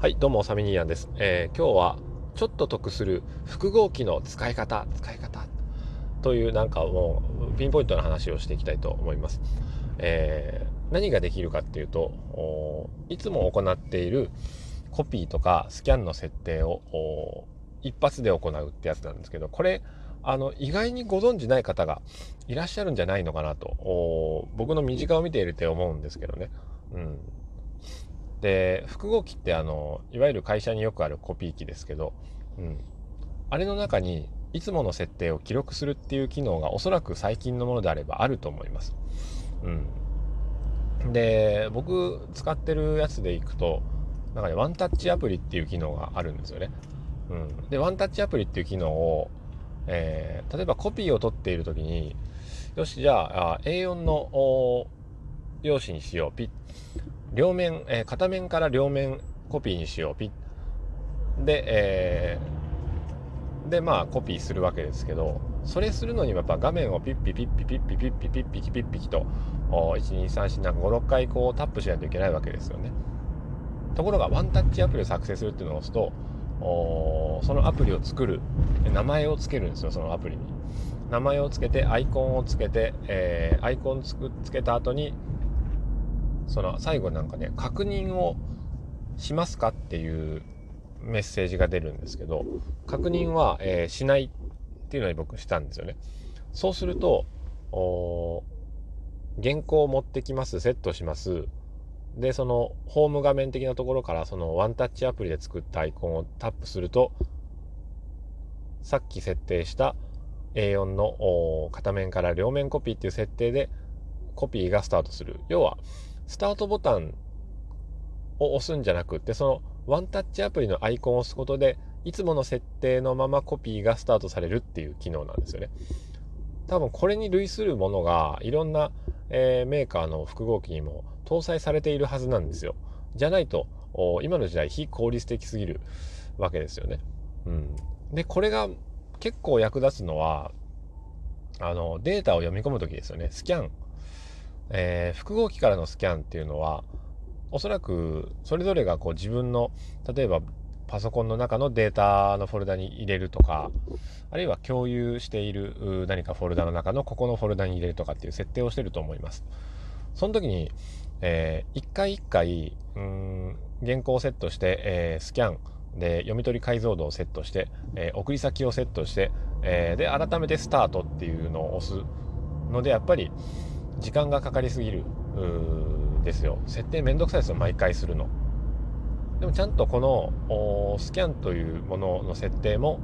はいどうもサミニーアンです、えー、今日はちょっと得する複合機の使い方使い方というなんかもうピンポイントな話をしていきたいと思います、えー、何ができるかっていうといつも行っているコピーとかスキャンの設定を一発で行うってやつなんですけどこれあの意外にご存じない方がいらっしゃるんじゃないのかなと僕の身近を見ているって思うんですけどね、うん、で複合機ってあのいわゆる会社によくあるコピー機ですけど、うん、あれの中にいつもの設定を記録するっていう機能がおそらく最近のものであればあると思います。うん、で僕使ってるやつでいくとなんかねワンタッチアプリっていう機能があるんですよね。うん、でワンタッチアプリっていう機能を、えー、例えばコピーを取っている時によしじゃあ A4 の用紙にしようピッ両面、えー、片面から両面コピーにしよう。ピッで、えー、でまあコピーするわけですけどそれするのにはやっぱ画面をピッピピッピピッピピッピピッピキピッピキと1、2、3、4、5、6回こうタップしないといけないわけですよね。ところがワンタッチアプリを作成するっていうのを押すとそのアプリを作る名前を付けるんですよそのアプリに。名前を付けてアイコンをつけて、えー、アイコンつくつけた後にその最後なんかね確認をしますかっていうメッセージが出るんですけど確認は、えー、しないっていうのに僕したんですよね。そうすると原稿を持ってきますセットします。でそのホーム画面的なところからそのワンタッチアプリで作ったアイコンをタップするとさっき設定した A4 の片面から両面コピーっていう設定でコピーがスタートする。要はスタートボタンを押すんじゃなくってそのワンタッチアプリのアイコンを押すことでいつもの設定のままコピーがスタートされるっていう機能なんですよね。多分これに類するものがいろんな、えー、メーカーの複合機にも搭載されているはずなんですよ。じゃないと今の時代非効率的すぎるわけですよね。うん、でこれが結構役立つのはあのデータを読み込む時ですよね。スキャンえー、複合機からのスキャンっていうのはおそらくそれぞれがこう自分の例えばパソコンの中のデータのフォルダに入れるとかあるいは共有している何かフォルダの中のここのフォルダに入れるとかっていう設定をしてると思います。その時に、えー、一回一回うん原稿をセットして、えー、スキャンで読み取り解像度をセットして、えー、送り先をセットして、えー、で改めてスタートっていうのを押すのでやっぱり時間がかかりすぎる。ですよ。設定めんどくさいですよ毎回するの。でもちゃんとこのスキャンというものの設定も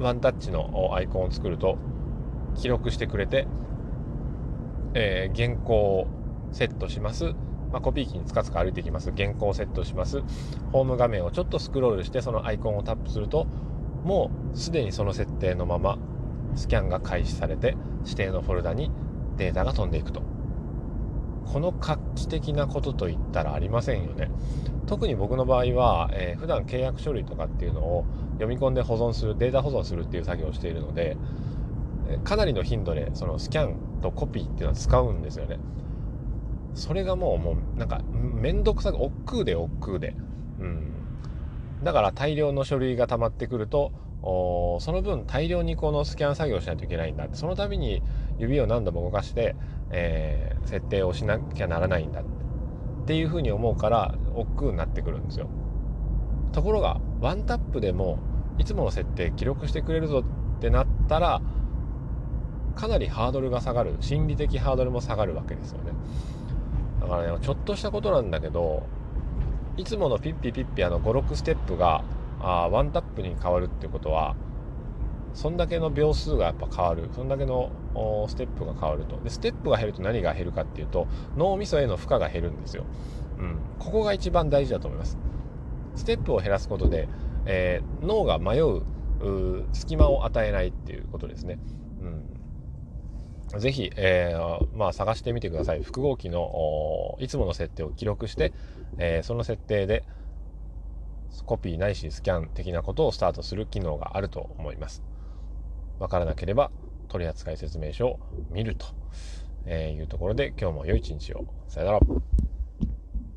ワンタッチのアイコンを作ると記録してくれて、えー、原稿をセットします、まあ、コピー機につかつか歩いていきます。原稿をセットします。ホーム画面をちょっとスクロールしてそのアイコンをタップするともうすでにその設定のままスキャンが開始されて指定のフォルダにデータが飛んでいくと。この画期的なことといったらありませんよね。特に僕の場合は、えー、普段契約書類とかっていうのを読み込んで保存するデータ保存するっていう作業をしているのでかなりの頻度でそのスキャンとコピーっていうのは使うんですよね。それがもうもうなんか面倒くさく億劫で億劫で。うん。だから大量の書類が溜まってくるとその分大量にこのスキャン作業しないといけないんだその度に指を何度も動かして、えー、設定をしなきゃならないんだっていうふうに思うから億劫になってくるんですよ。ところがワンタップでもいつもの設定記録してくれるぞってなったらかなりハードルが下がる。心理的ハードルも下がるわけですよね。だからねちょっとしたことなんだけどいつものピッピピッピあの56ステップがあワンタップに変わるってことはそんだけの秒数がやっぱ変わる。そんだけのステップが変わると。でステップが減ると何が減るかっていうと脳みそへの負荷が減るんですよ、うん、ここが一番大事だと思います。ステップを減らすことで、えー、脳が迷う隙間を与えないっていうことですね、うん、ぜひ、えー、まあ、探してみてください。複合機のいつもの設定を記録して、えー、その設定でコピーないしスキャン的なことをスタートする機能があると思いますわからなければ取扱説明書を見るというところで今日も良い一日を。さよなら。